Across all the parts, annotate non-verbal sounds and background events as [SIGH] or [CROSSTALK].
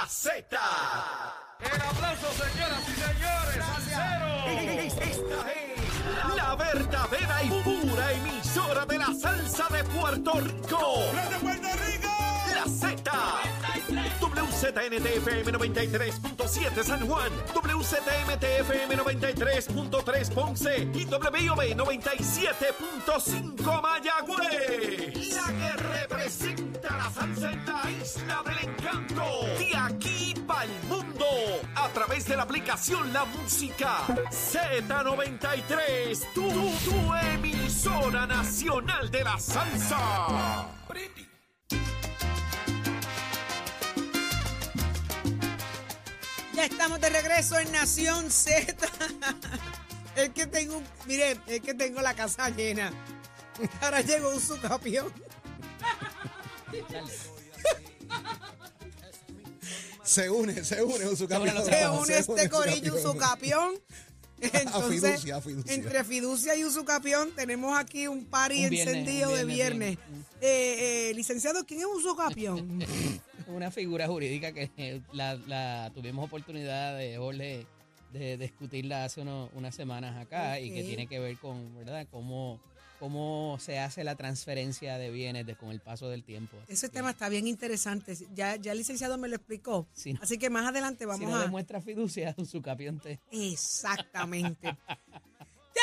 la Z. El aplauso, señoras y señores. Esta es la verdadera y pura emisora de la salsa de Puerto Rico. ¡De Puerto Rico! La Z. WZNTFM 93.7 San Juan, WZMTFM 93.3 Ponce y WIOB 97.5 Mayagüez. La que representa la salsa en la isla del encanto. De aquí para el mundo. A través de la aplicación La Música Z93. Tu, tu emisora nacional de la salsa. Ya estamos de regreso en Nación Z. Es que tengo, un- mire, es que tengo la casa llena. Ahora llegó un Se une, se une un su campeón. Se une este corillo, un sucapión. [LAUGHS] Entonces, fiducia, a fiducia. entre fiducia y usucapión, tenemos aquí un viernes, encendido de viernes, viernes. Eh, eh, licenciado, ¿quién es usucapión? [LAUGHS] Una figura jurídica que eh, la, la tuvimos oportunidad de Jorge de, discutirla hace uno- unas semanas acá y que tiene que ver con, ¿verdad? Cómo, cómo se hace la transferencia de bienes de- con el paso del tiempo. Ese que, tema está bien interesante. Ya, ya el licenciado me lo explicó. Sí. Así que más adelante Si vamos no a... demuestra fiducia, [LAUGHS] su capión te... Exactamente. [LAUGHS]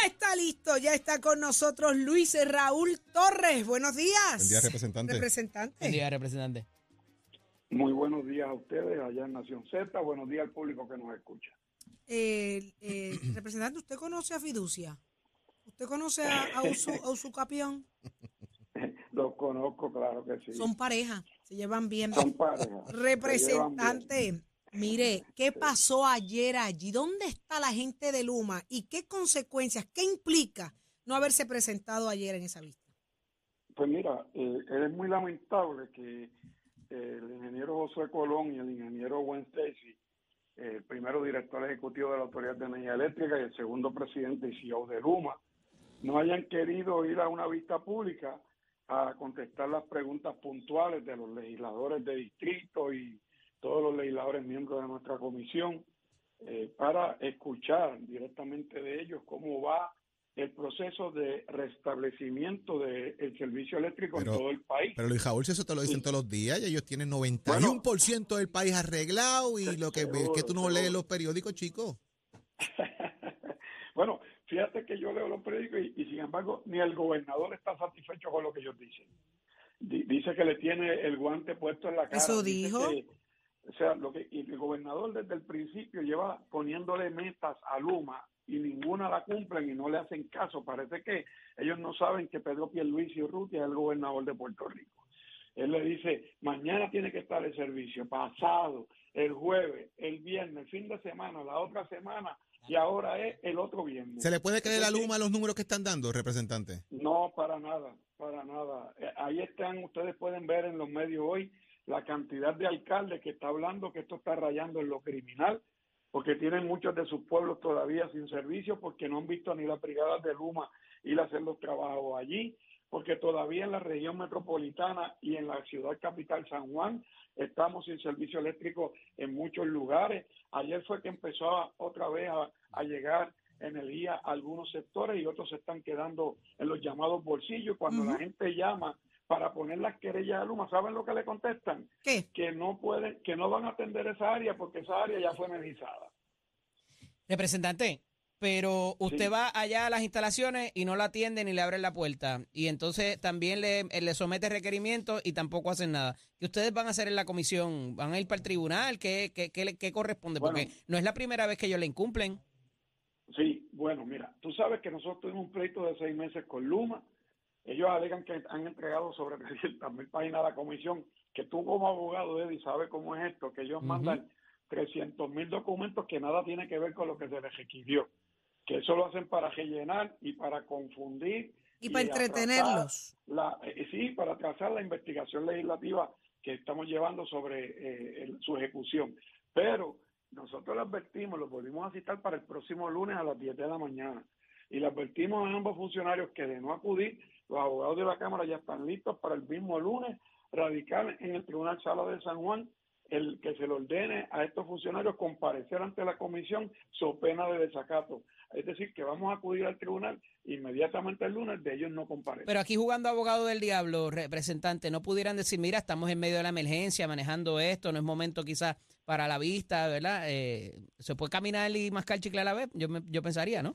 Ya está listo, ya está con nosotros Luis Raúl Torres. Buenos días. Buen día, representante. Representante. Buen día, representante. Muy buenos días a ustedes allá en Nación Z, buenos días al público que nos escucha. Eh, eh, representante, ¿usted conoce a Fiducia? ¿Usted conoce a, a, Usu, a Usucapión? Los [LAUGHS] conozco, claro que sí. Son pareja, se llevan bien. Son bien. Representante, mire, ¿qué pasó ayer allí? ¿Dónde está la gente de Luma? ¿Y qué consecuencias, qué implica no haberse presentado ayer en esa vista? Pues mira, eh, es muy lamentable que eh, el ingeniero Josué Colón y el ingeniero Gwen Stacy, el primero director ejecutivo de la Autoridad de Energía Eléctrica y el segundo presidente y CEO de Luma, no hayan querido ir a una vista pública a contestar las preguntas puntuales de los legisladores de distrito y todos los legisladores miembros de nuestra comisión eh, para escuchar directamente de ellos cómo va el proceso de restablecimiento del servicio eléctrico Pero- en todo el país. Pero Luis Raúl, si eso te lo dicen Sí. todos los días, y ellos tienen 91% del país arreglado y lo que Seguro, que tú no seguro. lees los periódicos, chicos. [LAUGHS] bueno, fíjate que yo leo los periódicos y, y sin embargo ni el gobernador está satisfecho con lo que ellos dicen. Di- dice que le tiene el guante puesto en la cara. ¿Eso dijo? que- o sea, lo que y el gobernador desde el principio lleva poniéndole metas a Luma y ninguna la cumplen y no le hacen caso. Parece que ellos no saben que Pedro Pierluisi Urrutia es el gobernador de Puerto Rico. Él le dice, mañana tiene que estar el servicio, pasado, el jueves, el viernes, el fin de semana, la otra semana, y ahora es el otro viernes. ¿Se le puede creer a Luma los números que están dando, representante? no, para nada, para nada. Eh, Ahí están, ustedes pueden ver en los medios hoy la cantidad de alcaldes que está hablando que esto está rayando en lo criminal, porque tienen muchos de sus pueblos todavía sin servicio, porque no han visto ni las brigadas de Luma ir a hacer los trabajos allí, porque todavía en la región metropolitana y en la ciudad capital San Juan estamos sin servicio eléctrico en muchos lugares. Ayer fue que empezó a- otra vez a, a llegar energía a algunos sectores y otros se están quedando en los llamados bolsillos. Cuando la gente llama para poner las querellas a Luma, ¿saben lo que le contestan? ¿Qué? Que no pueden, que no van a atender esa área porque esa área ya fue energizada. Representante, pero usted Sí. va allá a las instalaciones y no la atienden ni le abren la puerta. Y entonces también le, eh, le somete requerimientos y tampoco hacen nada. ¿Qué ustedes van a hacer en la comisión? ¿Van a ir para el tribunal? ¿Qué, qué, qué, qué corresponde? Bueno. Porque no es la primera vez que ellos le incumplen. Sí, bueno, mira, tú sabes que nosotros tuvimos un pleito de seis meses con Luma. Ellos alegan que han entregado sobre [LAUGHS] 300 mil páginas a la comisión, que tú como abogado, Eddie, sabes cómo es esto, que ellos mandan 300 mil documentos que nada tiene que ver con lo que se les requirió. Que eso lo hacen para rellenar y para confundir. Y para entretenerlos. La, eh, sí, para atrasar la investigación legislativa que estamos llevando sobre eh, el- su ejecución. Pero nosotros le advertimos, lo volvimos a citar para el próximo lunes a las 10 de la mañana. Y le advertimos a ambos funcionarios que de no acudir, los abogados de la Cámara ya están listos para el mismo lunes radical en el Tribunal Sala de San Juan el que se le ordene a estos funcionarios comparecer ante la comisión so pena de desacato. Es decir, que vamos a acudir al tribunal inmediatamente el lunes de ellos no comparecen. Pero aquí jugando abogado del diablo, representante, no pudieran decir, mira, estamos en medio de la emergencia, manejando esto, no es momento quizás para la vista, ¿verdad? Eh, ¿Se puede caminar y mascar chicle a la vez? Yo, me- yo pensaría, ¿no?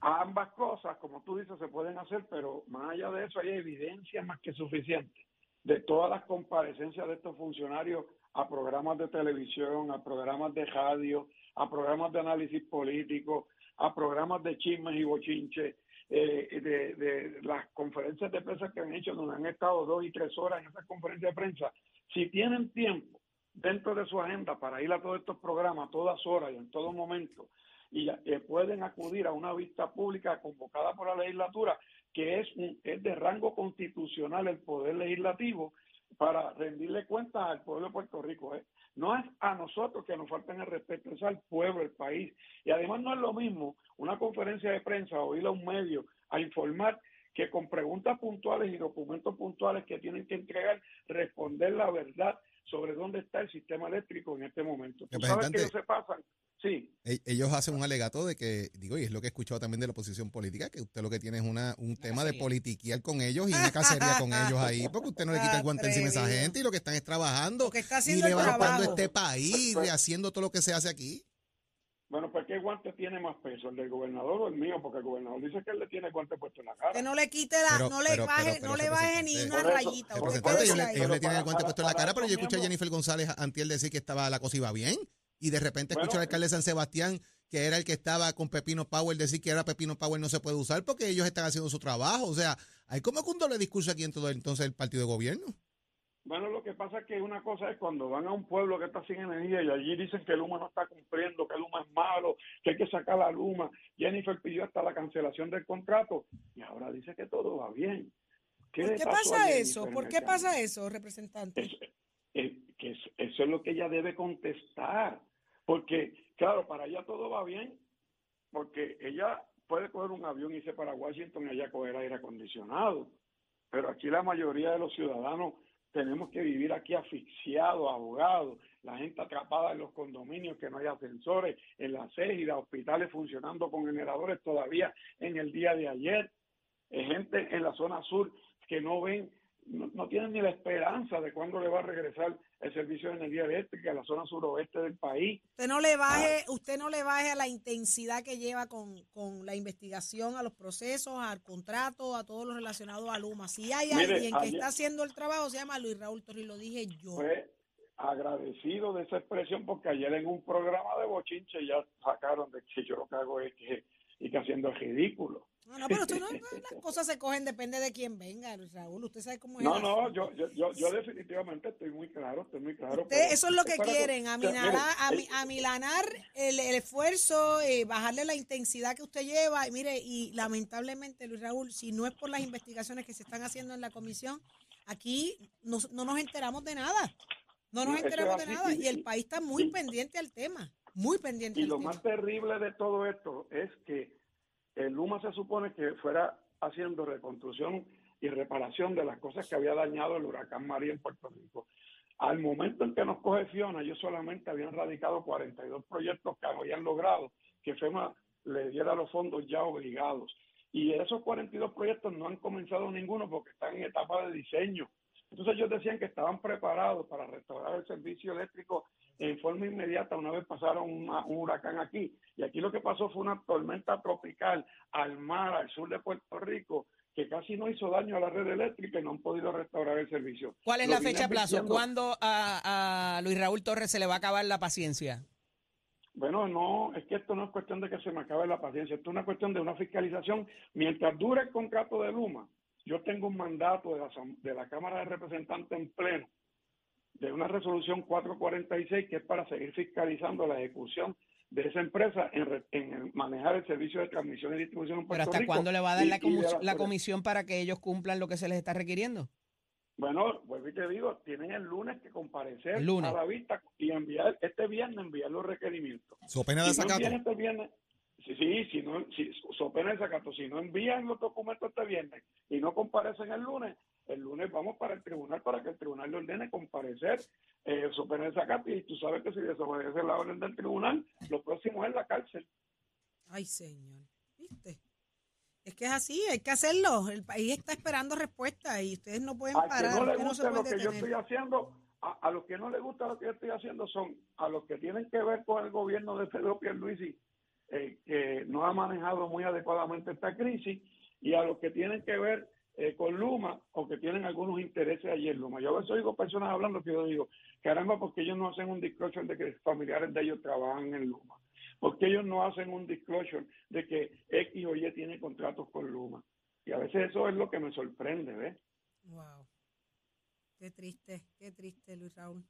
Ambas cosas, como tú dices, se pueden hacer, pero más allá de eso hay evidencia más que suficiente de todas las comparecencias de estos funcionarios a programas de televisión, a programas de radio, a programas de análisis político, a programas de chismes y bochinches, eh, de, de las conferencias de prensa que han hecho, donde han estado dos y tres horas en esas conferencias de prensa. Si tienen tiempo dentro de su agenda para ir a todos estos programas, todas horas y en todo momento, y eh, pueden acudir a una vista pública convocada por la legislatura, que es, un- es de rango constitucional el poder legislativo, para rendirle cuentas al pueblo de Puerto Rico. ¿eh? No es a nosotros que nos faltan el respeto, es al pueblo, el país. Y además no es lo mismo una conferencia de prensa o ir a un medio a informar que con preguntas puntuales y documentos puntuales que tienen que entregar, responder la verdad sobre dónde está el sistema eléctrico en este momento. Tú sabes que ellos se pasan. Sí, E- Ellos hacen un alegato de que, digo, y es lo que he escuchado también de la oposición política, que usted lo que tiene es una, un tema de politiquear con ellos y una cacería con ellos ahí, [LAUGHS] porque usted no le quita el guante encima a esa gente y lo que están es trabajando está y levantando este país, Pues- haciendo todo lo que se hace aquí. bueno, pues ¿qué guante tiene más peso? ¿El del gobernador o el mío? Porque el gobernador dice que él le tiene el guante puesto en la cara. Que no le quite la, Pero- no le pero- baje, pero- pero, no le baje ni una eso, rayita. Representante, ellos, le, ellos le tienen el para- guante puesto en la cara, pero yo escuché a Jennifer González antier decir que estaba la cosa iba bien y de repente escucho Bueno, al alcalde de San Sebastián que era el que estaba con Pepino Power decir que ahora Pepino Power no se puede usar porque ellos están haciendo su trabajo. O sea, hay como que un doble discurso aquí en todo entonces el partido de gobierno. Bueno, lo que pasa es que una cosa es cuando van a un pueblo que está sin energía y allí dicen que Luma no está cumpliendo, que Luma es malo, que hay que sacar la Luma. Jennifer pidió hasta la cancelación del contrato y ahora dice que todo va bien. ¿Por qué pasó a pasa eso? ¿Por el qué pasa eso, representante? Es- es- que es- eso es lo que ella debe contestar. Porque, claro, para ella todo va bien, porque ella puede coger un avión y irse para Washington y allá coger aire acondicionado. Pero aquí la mayoría de los ciudadanos tenemos que vivir aquí asfixiados, ahogados, la gente atrapada en los condominios, que no hay ascensores, en las égidas, hospitales funcionando con generadores todavía en el día de ayer, gente en la zona sur que no ven, no, no tienen ni la esperanza de cuándo le va a regresar el servicio de energía eléctrica a la zona suroeste del país. Usted no le baje, usted no le baje a la intensidad que lleva con, con la investigación, a los procesos, al contrato, a todo lo relacionado a Luma. Si hay Mire, alguien que ayer- está haciendo el trabajo, se llama Luis Raúl Torres, lo dije yo. Fue agradecido de esa expresión porque ayer en un programa de bochinche ya sacaron de que yo lo que hago es que, y que haciendo el ridículo. No, no, pero usted [LAUGHS] no, las cosas se cogen, depende de quién venga, Luis Raúl. Usted sabe cómo es. No, no, yo, yo, yo, yo definitivamente estoy muy claro, estoy muy claro. Usted- pero eso es lo que quieren, aminar, mire, ami- eh, amilanar el, el esfuerzo, eh, bajarle la intensidad que usted lleva. Y mire, y lamentablemente, Luis Raúl, si no es por las investigaciones que se están haciendo en la comisión, aquí no, no nos enteramos de nada. No nos enteramos de nada. y- el país está muy pendiente al tema, muy pendiente Y al lo tema. más terrible de todo esto es que el Luma se supone que fuera haciendo reconstrucción y reparación de las cosas que había dañado el huracán María en Puerto Rico. Al momento en que nos coge Fiona, ellos solamente habían radicado 42 proyectos que habían logrado que FEMA le diera los fondos ya obligados. Y esos 42 proyectos no han comenzado ninguno porque están en etapa de diseño. Entonces ellos decían que estaban preparados para restaurar el servicio eléctrico en forma inmediata una vez pasaron una- un huracán aquí. Y aquí lo que pasó fue una tormenta tropical al mar, al sur de Puerto Rico, que casi no hizo daño a la red eléctrica y no han podido restaurar el servicio. ¿Cuál es Lo la fecha a plazo? ¿Cuándo a, a Luis Raúl Torres se le va a acabar la paciencia? Bueno, no, es que esto no es cuestión de que se me acabe la paciencia, esto es una cuestión de una fiscalización. Mientras dure el contrato de Luma, yo tengo un mandato de la, de la Cámara de Representantes en pleno de una resolución 446 que es para seguir fiscalizando la ejecución de esa empresa en, re- en manejar el servicio de transmisión y distribución en ¿Pero Puerto hasta Rico cuándo le va a dar y- la, la- la comisión para que ellos cumplan lo que se les está requiriendo? Bueno, vuelvo y te digo, tienen el lunes que comparecer lunes. a la vista y enviar, este viernes enviar los requerimientos. So pena de si no este viernes, sí, si no, si, so pena de sacato, si no envían los documentos este viernes y no comparecen el lunes, el lunes vamos para el tribunal para que el tribunal le ordene comparecer eh, sostener esa carta y tú sabes que si desobedece la orden del tribunal, lo próximo es la cárcel. Ay, señor. ¿Viste? Es que es así, hay que hacerlo. El país está esperando respuesta y ustedes no pueden que parar. no le usted no se gusta lo que yo estoy haciendo, a, a los que no le gusta lo que yo estoy haciendo son a los que tienen que ver con el gobierno de Pedro Pierluisi, eh, que no ha manejado muy adecuadamente esta crisis, y a los que tienen que ver eh, con Luma o que tienen algunos intereses allí en Luma. Yo a veces oigo personas hablando que yo digo, caramba, porque ellos no hacen un disclosure de que familiares de ellos trabajan en Luma? porque ellos no hacen un disclosure de que X o Y tiene contratos con Luma? Y a veces eso es lo que me sorprende, ¿ves? Wow. Qué triste, qué triste, Luis Raúl. Eso es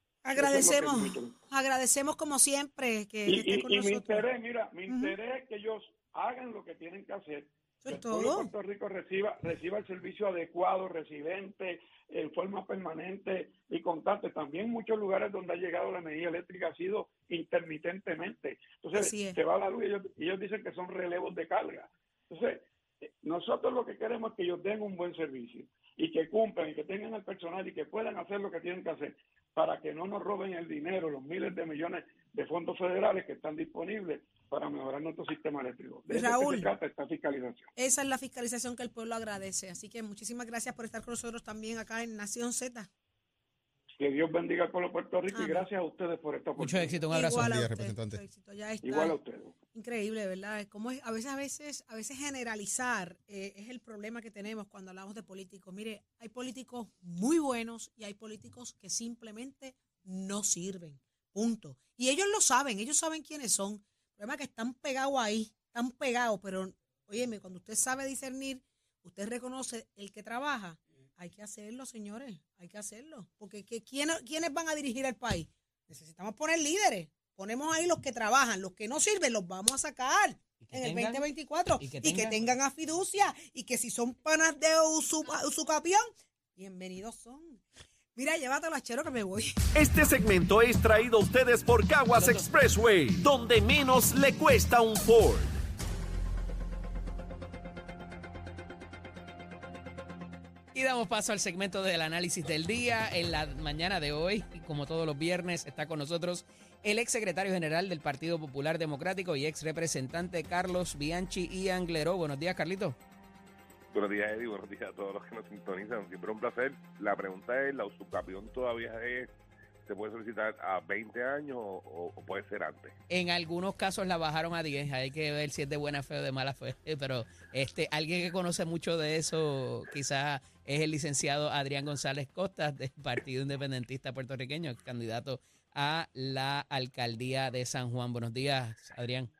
lo que Agradecemos, es agradecemos como siempre que, Y, que esté y- con y mi nosotros. interés, mira, mi interés es que ellos hagan lo que tienen que hacer. Eso que el de todo. Puerto Rico reciba, reciba el servicio adecuado, residente, en forma permanente y constante. También muchos lugares donde ha llegado la energía eléctrica ha sido intermitentemente. Entonces, se va la luz y ellos, ellos dicen que son relevos de carga. Entonces, nosotros lo que queremos es que ellos den un buen servicio y que cumplan y que tengan el personal y que puedan hacer lo que tienen que hacer para que no nos roben el dinero, los miles de millones de fondos federales que están disponibles para mejorar nuestro sistema eléctrico. De eso Raúl. se trata esta fiscalización. Esa es la fiscalización que el pueblo agradece. Así que muchísimas gracias por estar con nosotros también acá en Nación Z. Que Dios bendiga al pueblo de Puerto Rico y gracias a ustedes por esta Mucho oportunidad. éxito, un abrazo. Igual a usted, representante. mucho éxito. Ya está. Igual a ustedes. Increíble, ¿verdad? Como es, a veces, a veces, a veces generalizar eh, es el problema que tenemos cuando hablamos de políticos. Mire, hay políticos muy buenos y hay políticos que simplemente no sirven. Punto. Y ellos lo saben, ellos saben quiénes son. El problema es que están pegados ahí, están pegados, pero, óyeme, cuando usted sabe discernir, usted reconoce el que trabaja, hay que hacerlo, señores, hay que hacerlo. Porque ¿qué- ¿quiénes, ¿quiénes van a dirigir el país? Necesitamos poner líderes. Ponemos ahí los que trabajan, los que no sirven, los vamos a sacar Y que en el tengan- 2024 y y que que, tengan- a fiducia y que si son panas de usucapión, bienvenidos son. Mira, llévatelo a chero que me voy. Este segmento es traído a ustedes por Caguas Expressway, donde menos le cuesta un Ford. Y damos paso al segmento del análisis del día. En la mañana de hoy, y como todos los viernes, está con nosotros el ex secretario general del Partido Popular Democrático y ex representante Carlos Bianchi y Angleró. Buenos días, Carlito. Buenos días, Eddie. Buenos días a todos los que nos sintonizan. Siempre un placer. La pregunta es, ¿la usucapión todavía es, se puede solicitar a 20 años o, o puede ser antes? En algunos casos la bajaron a 10. Hay que ver si es de buena fe o de mala fe. [LAUGHS] Pero este alguien que conoce mucho de eso quizás es el licenciado Adrián González Costas del Partido Independentista Puertorriqueño, candidato a la alcaldía de San Juan. Buenos días, Adrián.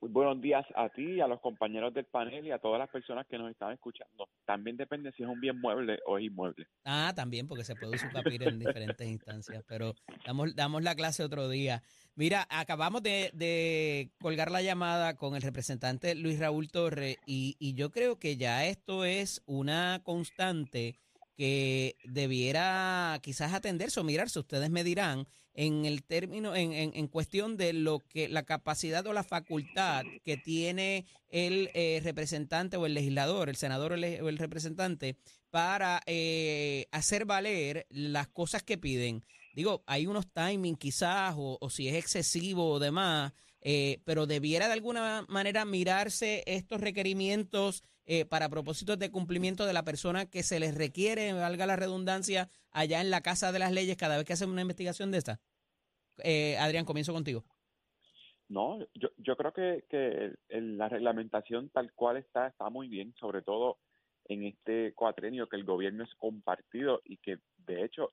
Muy buenos días a ti, a los compañeros del panel y a todas las personas que nos están escuchando. También depende si es un bien mueble o es inmueble. Ah, también, porque se puede usucapir en diferentes instancias, pero damos, damos la clase otro día. Mira, acabamos de, de colgar la llamada con el representante Luis Raúl Torre y, y yo creo que ya esto es una constante que debiera quizás atenderse o mirarse, ustedes me dirán, en el término, en, en, en cuestión de lo que la capacidad o la facultad que tiene el eh, representante o el legislador, el senador o el, representante, para eh, hacer valer las cosas que piden. Digo, hay unos timing quizás, o, o si es excesivo o demás, eh, pero debiera de alguna manera mirarse estos requerimientos eh, para propósitos de cumplimiento de la persona que se les requiere, valga la redundancia, allá en la Casa de las Leyes cada vez que hacen una investigación de esta. Eh, Adrián, comienzo contigo. No, yo, yo creo que, que la reglamentación tal cual está está muy bien, sobre todo en este cuatrenio que el gobierno es compartido y que de hecho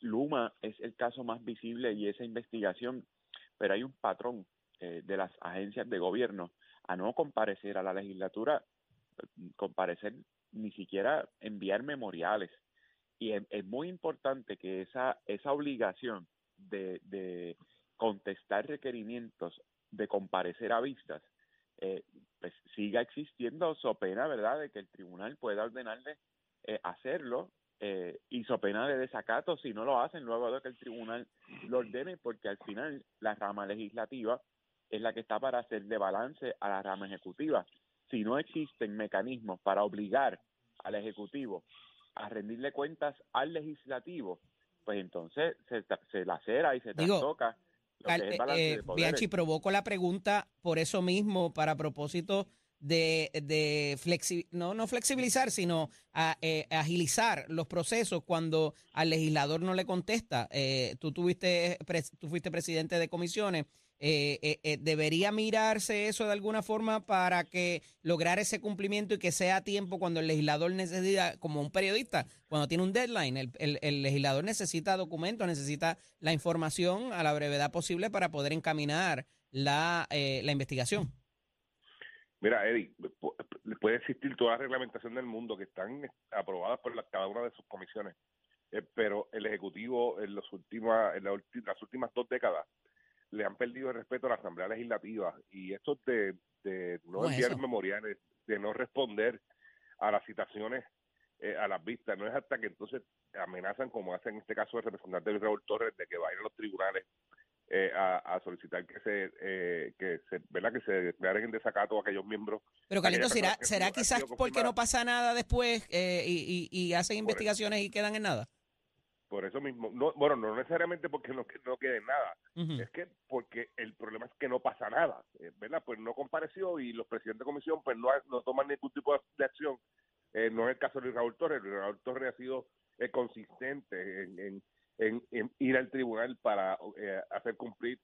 Luma es el caso más visible y esa investigación, pero hay un patrón eh, de las agencias de gobierno a no comparecer a la legislatura, comparecer ni siquiera enviar memoriales. Y es, es muy importante que esa, esa obligación de, de contestar requerimientos de comparecer a vistas, eh, pues siga existiendo so pena, ¿verdad?, de que el tribunal pueda ordenarle eh, hacerlo eh, y so pena de desacato si no lo hacen luego de que el tribunal lo ordene, porque al final la rama legislativa es la que está para hacer de balance a la rama ejecutiva. Si no existen mecanismos para obligar al ejecutivo a rendirle cuentas al legislativo, pues entonces se, se lacera y se Digo, es el eh, eh. Bianchi, provoco la pregunta por eso mismo, para propósito de, de flexi- no, no flexibilizar, sino a- eh, agilizar los procesos cuando al legislador no le contesta. Eh, tú, tuviste, tú fuiste presidente de comisiones. Eh, eh, eh, ¿Debería mirarse eso de alguna forma para que lograr ese cumplimiento y que sea a tiempo cuando el legislador necesita, como un periodista, cuando tiene un deadline, el, el- el legislador necesita documentos, necesita la información a la brevedad posible para poder encaminar la, eh, la investigación? Mira, pu- puede existir toda la reglamentación del mundo que están aprobadas por la- cada una de sus comisiones, eh, pero el Ejecutivo en, los últimas, en la las últimas dos décadas le han perdido el respeto a la Asamblea Legislativa y esto de, de no ¿Cómo es enviar eso? memoriales, de no responder a las citaciones eh, a las vistas, no es hasta que entonces amenazan, como hace en este caso el representante Raúl Torres, de que va a ir a los tribunales eh, a, a solicitar que se, eh, que se, ¿verdad? que se declaren en desacato a aquellos miembros Pero Carlito, ¿será, será quizás porque no pasa nada después eh, y, y- y hacen investigaciones y quedan en nada? Por eso mismo, no, bueno, no necesariamente porque no, no quede nada, es que porque el problema es que no pasa nada, eh, ¿verdad? Pues no compareció y los presidentes de comisión pues no, no toman ningún tipo de, acción. Eh, no es el caso de Luis Raúl Torres, Luis Raúl Torres ha sido eh, consistente en, en- en- en ir al tribunal para eh, hacer cumplir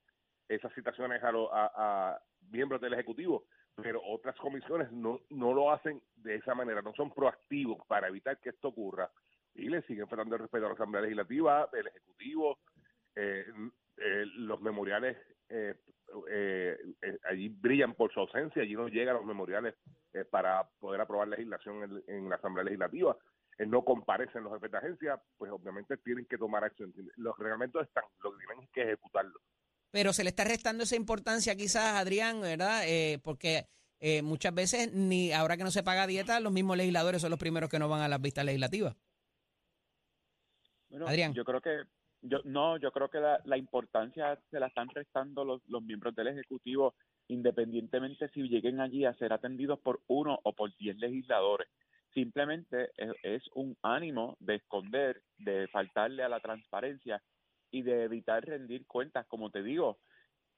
esas citaciones a, lo- a- a miembros del Ejecutivo, pero otras comisiones no, no lo hacen de esa manera, no son proactivos para evitar que esto ocurra y le siguen faltando el respeto a la Asamblea Legislativa, el Ejecutivo, eh, eh, los memoriales eh, allí brillan por su ausencia, allí no llegan los memoriales para poder aprobar legislación en, la Asamblea Legislativa, no comparecen los jefes de agencia, pues obviamente tienen que tomar acción. Los reglamentos están, lo que tienen que ejecutarlos. Pero se le está restando esa importancia quizás, Adrián, ¿verdad? Porque muchas veces, ni ahora que no se paga dieta, los mismos legisladores son los primeros que no van a las vistas legislativas. Bueno, Adrián. Yo creo que, yo no, yo creo que la, la importancia se la están restando los, los miembros del Ejecutivo, independientemente si lleguen allí a ser atendidos por uno o por diez legisladores. Simplemente es, es un ánimo de esconder, de faltarle a la transparencia y de evitar rendir cuentas. Como te digo,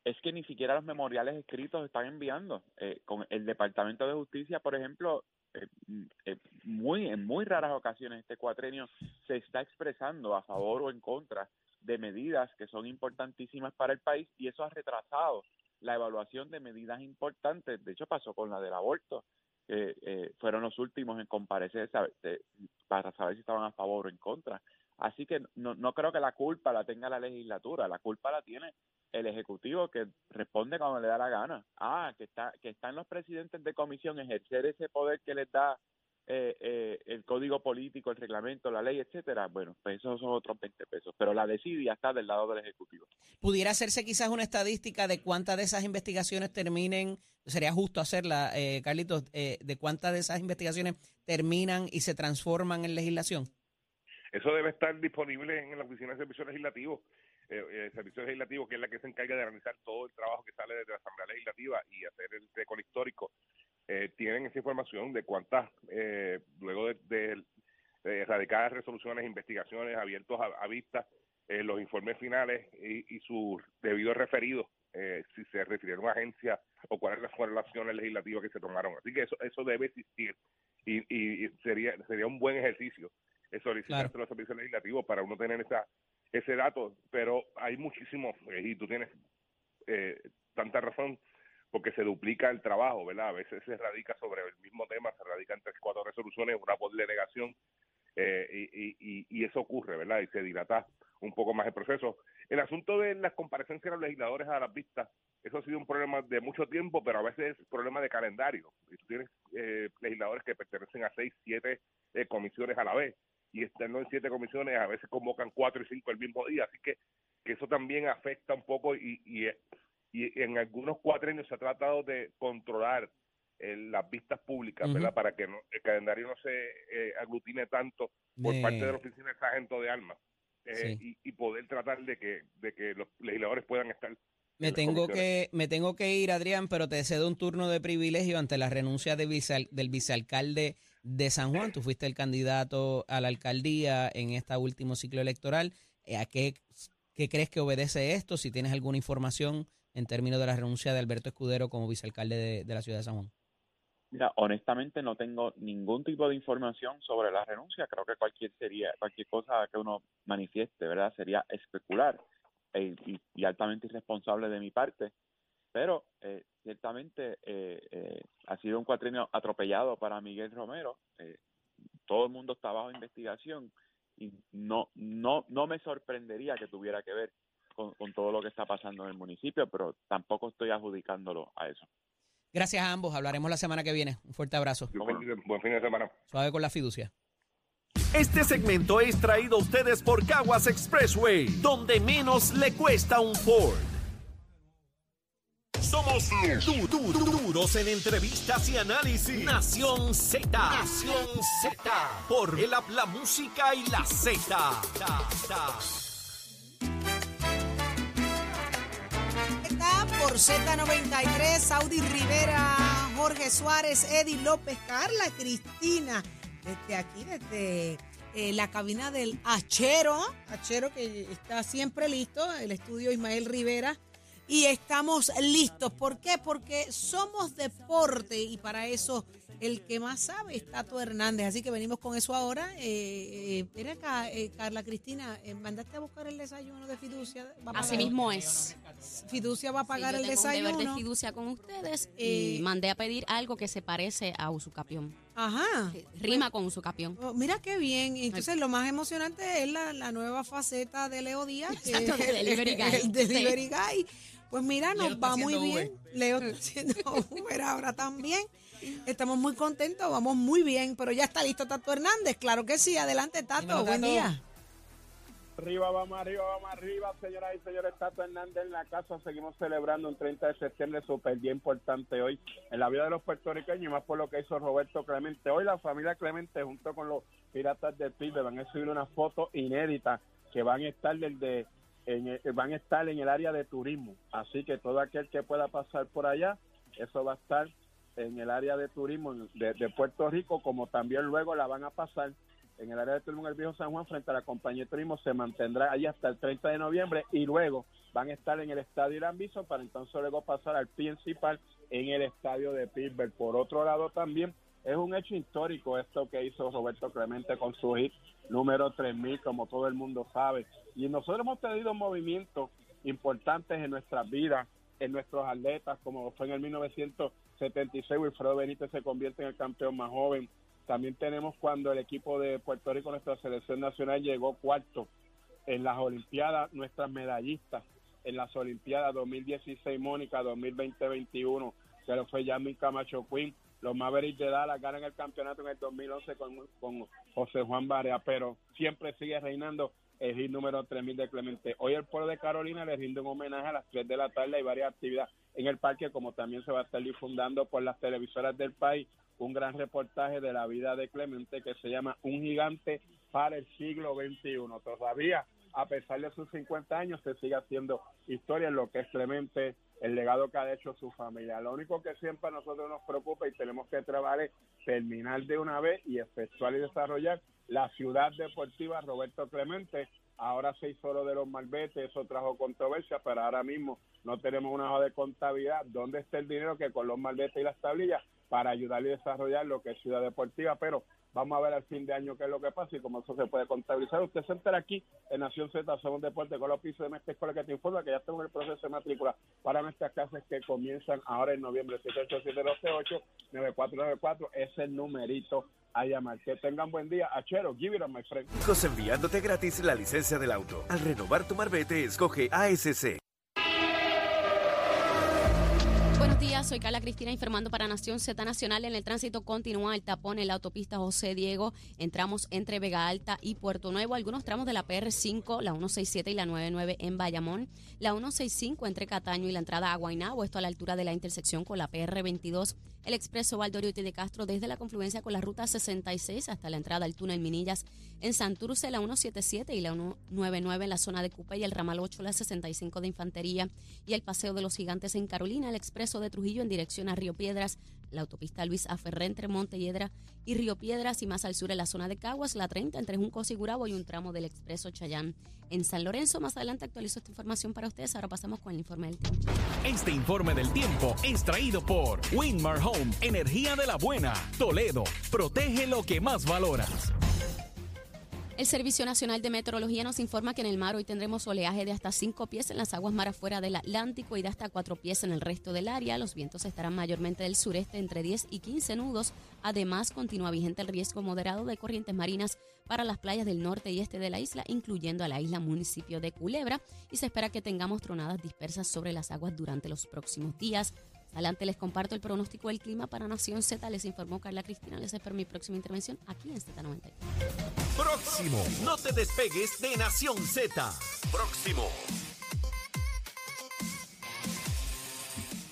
es que ni siquiera los memoriales escritos están enviando. Eh, con el Departamento de Justicia, por ejemplo, eh, mm, eh, muy en muy raras ocasiones este cuatrenio se está expresando a favor o en contra de medidas que son importantísimas para el país y eso ha retrasado la evaluación de medidas importantes. De hecho, pasó con la del aborto, que eh, fueron los últimos en comparecer de- para saber si estaban a favor o en contra. Así que no, no creo que la culpa la tenga la legislatura, la culpa la tiene el ejecutivo que responde cuando le da la gana. Ah, que está que están los presidentes de comisión ejercer ese poder que les da eh, eh, el código político, el reglamento, la ley, etcétera. Bueno, pues esos son otros 20 pesos, pero la desidia está del lado del ejecutivo. ¿Pudiera hacerse quizás una estadística de cuántas de esas investigaciones terminen, sería justo hacerla, eh, Carlitos, eh, de cuántas de esas investigaciones terminan y se transforman en legislación? Eso debe estar disponible en la Oficina de Servicios Legislativos. Eh, eh, Servicios Legislativos, que es la que se encarga de analizar todo el trabajo que sale desde la Asamblea Legislativa y hacer el récord histórico, eh, tienen esa información de cuántas, eh, luego de, de, de erradicadas resoluciones, investigaciones abiertos a, a vista, eh, los informes finales y, y sus debidos referidos, eh, si se refirieron a agencia o cuáles fueron las acciones legislativas que se tomaron. Así que eso, eso debe existir y, y, sería, sería un buen ejercicio solicitar los servicios legislativos para uno tener esa ese dato, pero hay muchísimos, eh, y tú tienes eh, tanta razón, porque se duplica el trabajo, ¿verdad? A veces se radica sobre el mismo tema, se radican tres, cuatro resoluciones, una por delegación, eh, y, y, y, eso ocurre, ¿verdad? Y se dilata un poco más el proceso. El asunto de las comparecencias de los legisladores a las vistas, eso ha sido un problema de mucho tiempo, pero a veces es problema de calendario. Y tú tienes eh, legisladores que pertenecen a seis, siete eh, comisiones a la vez y estando en siete comisiones a veces convocan cuatro y cinco el mismo día, así que, que eso también afecta un poco y, y, y en algunos cuatrenios se ha tratado de controlar eh, las vistas públicas. ¿verdad? Para que no- el calendario no se eh, aglutine tanto por parte de la Oficina de Sargento de Armas eh, Sí. y, y poder tratar de que, de que los legisladores puedan estar Me tengo que me tengo que ir, Adrián, pero te cedo un turno de privilegio ante la renuncia de del vicealcalde de San Juan. Tú fuiste el candidato a la alcaldía en este último ciclo electoral. Eh, ¿A qué, crees que obedece esto? Si tienes alguna información en términos de la renuncia de Alberto Escudero como vicealcalde de, de la ciudad de San Juan. Mira, honestamente no tengo ningún tipo de información sobre la renuncia. Creo que cualquier sería, cualquier cosa que uno manifieste, ¿verdad? Sería especular e- y, y altamente irresponsable de mi parte. Pero eh, ciertamente eh, eh, ha sido un cuatrienio atropellado para Miguel Romero. Eh, todo el mundo está bajo investigación y no, no, no me sorprendería que tuviera que ver con, con todo lo que está pasando en el municipio, pero tampoco estoy adjudicándolo a eso. Gracias a ambos. Hablaremos la semana que viene. Un fuerte abrazo. Buen fin de- buen fin de semana. Suave con la fiducia. Este segmento es traído a ustedes por Caguas Expressway, donde menos le cuesta un Ford. Somos du- du- du- duros en entrevistas y análisis. Nación Z. Nación Z. Por el La Música y la Z. Por Z93, Saudi Rivera, Jorge Suárez, Eddie López, Carla Cristina, desde aquí, desde eh, la cabina del Achero, Achero que está siempre listo, el estudio Ismael Rivera. Y estamos listos. ¿Por qué? Porque somos deporte y para eso el que más sabe es Tato Hernández. Así que venimos con eso ahora. Eh, eh, ven acá, eh, Carla Cristina, eh, mandaste a buscar el desayuno de fiducia. ¿Va a Así mismo es. Fiducia va a Sí, pagar yo el tengo un deber de desayuno. fiducia con ustedes Eh, y mandé a pedir algo que se parece a Usucapión. Ajá. Rima con Usucapión. Oh, mira qué bien. Entonces, lo más emocionante es la, la nueva faceta de Leo Díaz, [LAUGHS] que Exacto, es de [LAUGHS] Delivery Guy. el Delivery Guy. Pues mira, nos va muy bien. Leo está haciendo [LAUGHS] Uber ahora también. Estamos muy contentos, vamos muy bien, pero ya está listo Tato Hernández. Claro que sí. Adelante, Tato. Dímelo, Buen Tato. día. Arriba, vamos arriba, vamos arriba, señoras y señores. Tato Hernández en la casa. Seguimos celebrando un 30 de septiembre súper día importante hoy en la vida de los puertorriqueños y más por lo que hizo Roberto Clemente. Hoy la familia Clemente junto con los piratas del PIB van a subir una foto inédita que van a estar desde en el- van a estar en el área de turismo. Así que todo aquel que pueda pasar por allá, eso va a estar en el área de turismo de, Puerto Rico, como también luego la van a pasar en el área de turismo en el Viejo San Juan frente a la compañía de turismo se mantendrá ahí hasta el 30 de noviembre y luego van a estar en el estadio Irán Bison para entonces luego pasar al principal en el estadio de Pittsburgh. Por otro lado también es un hecho histórico esto que hizo Roberto Clemente con su hit número 3000 como todo el mundo sabe y nosotros hemos tenido movimientos importantes en nuestras vidas en nuestros atletas como fue en el 1976 Wilfredo Benítez se convierte en el campeón más joven también tenemos cuando el equipo de Puerto Rico, nuestra selección nacional, llegó cuarto en las Olimpiadas, nuestras medallistas en las Olimpiadas 2016, Mónica, 2020-21, que lo fue Yasmin Camacho Quinn. Los Mavericks de Dallas ganan el campeonato en el 2011 con, con José Juan Barea, pero siempre sigue reinando el hit número 3000 de Clemente. Hoy el pueblo de Carolina le rinde un homenaje a las 3 de la tarde. Hay varias actividades en el parque, como también se va a estar difundando por las televisoras del país un gran reportaje de la vida de Clemente que se llama Un gigante para el siglo XXI. Todavía, a pesar de sus 50 años, se sigue haciendo historia en lo que es Clemente, el legado que ha hecho su familia. Lo único que siempre a nosotros nos preocupa y tenemos que trabajar es terminar de una vez y efectuar y desarrollar la ciudad deportiva Roberto Clemente. Ahora se hizo lo de los malbetes, eso trajo controversia, pero ahora mismo no tenemos una hoja de contabilidad. ¿Dónde está el dinero que con los malbetes y las tablillas para ayudar y desarrollar lo que es Ciudad Deportiva, pero vamos a ver al fin de año qué es lo que pasa y cómo eso se puede contabilizar. Usted se entera aquí en Nación Z, somos deporte con los pisos de nuestra escuela que te informa que ya estamos en el proceso de matrícula para nuestras clases que comienzan ahora en noviembre 787-268-9494, es el numerito a llamar. Que tengan buen día. Achero, give it on my friend. Enviándote gratis la licencia del auto. Al renovar tu marbete, escoge ASC. Soy Carla Cristina informando para Nación Z Nacional. En el tránsito continúa el tapón en la autopista José Diego. Entramos entre Vega Alta y Puerto Nuevo. Algunos tramos de la PR5, la 167 y la 99 en Bayamón. La 165 entre Cataño y la entrada a Guaynabo. Esto a la altura de la intersección con la PR22. El expreso Valdoriotti de Castro desde la confluencia con la ruta 66 hasta la entrada al túnel Minillas en Santurce, la 177 y la 199 en la zona de Cupe y el ramal 8, la 65 de Infantería y el Paseo de los Gigantes en Carolina, el expreso de Trujillo en dirección a Río Piedras, la autopista Luis Aferré entre Montelledra y Río Piedras y más al sur en la zona de Caguas, la 30 entre Juncos y Gurabo y un tramo del expreso Chayán en San Lorenzo. Más adelante actualizo esta información para ustedes. Ahora pasamos con el informe del tiempo. Este informe del tiempo es traído por Winmar Home, energía de la buena. Toledo, protege lo que más valoras. El Servicio Nacional de Meteorología nos informa que en el mar hoy tendremos oleaje de hasta 5 pies en las aguas mar afuera del Atlántico y de hasta 4 pies en el resto del área. Los vientos estarán mayormente del sureste entre 10 y 15 nudos. Además, continúa vigente el riesgo moderado de corrientes marinas para las playas del norte y este de la isla, incluyendo a la isla municipio de Culebra. Y se espera que tengamos tronadas dispersas sobre las aguas durante los próximos días. Adelante les comparto el pronóstico del clima para Nación Z. Les informó Carla Cristina. Les espero mi próxima intervención aquí en Z90. Próximo. No te despegues de Nación Z. Próximo.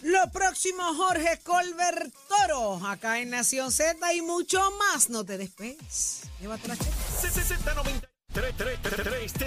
Lo próximo, Jorge Colbert Toro, acá en Nación Z y mucho más. No te despegues. Llévate la checa. Z93